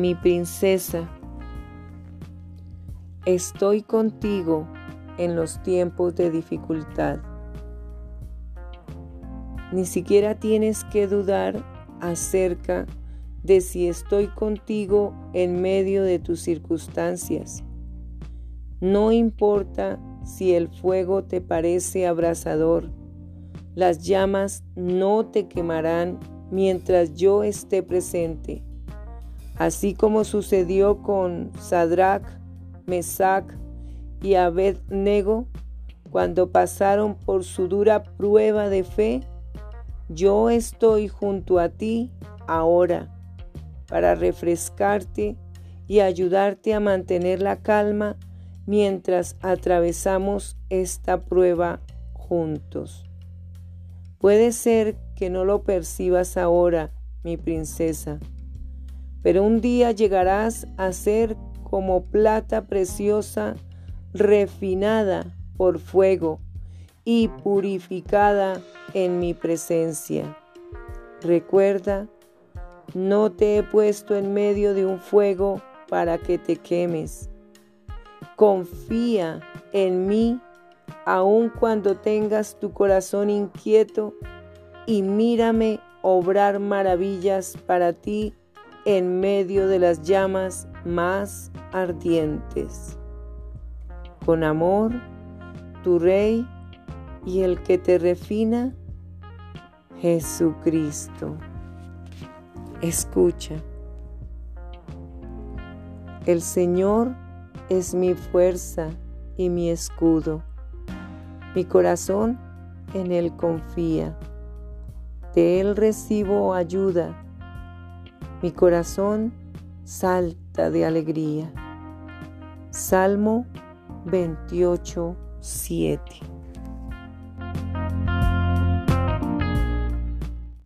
mi princesa, estoy contigo en los tiempos de dificultad. Ni siquiera tienes que dudar acerca de si estoy contigo en medio de tus circunstancias. No importa si el fuego te parece abrasador, las llamas no te quemarán mientras yo esté presente. Así como sucedió con Sadrach, Mesach y Abednego cuando pasaron por su dura prueba de fe, yo estoy junto a ti ahora para refrescarte y ayudarte a mantener la calma mientras atravesamos esta prueba juntos. Puede ser que no lo percibas ahora, mi princesa, pero un día llegarás a ser como plata preciosa refinada por fuego y purificada en mi presencia. Recuerda, no te he puesto en medio de un fuego para que te quemes. Confía en mí aun cuando tengas tu corazón inquieto y mírame obrar maravillas para ti en medio de las llamas más ardientes. Con amor, tu Rey y el que te refina, Jesucristo. Escucha. El Señor es mi fuerza y mi escudo. Mi corazón en Él confía. De Él recibo ayuda. Mi corazón salta de alegría. Salmo 28, 7.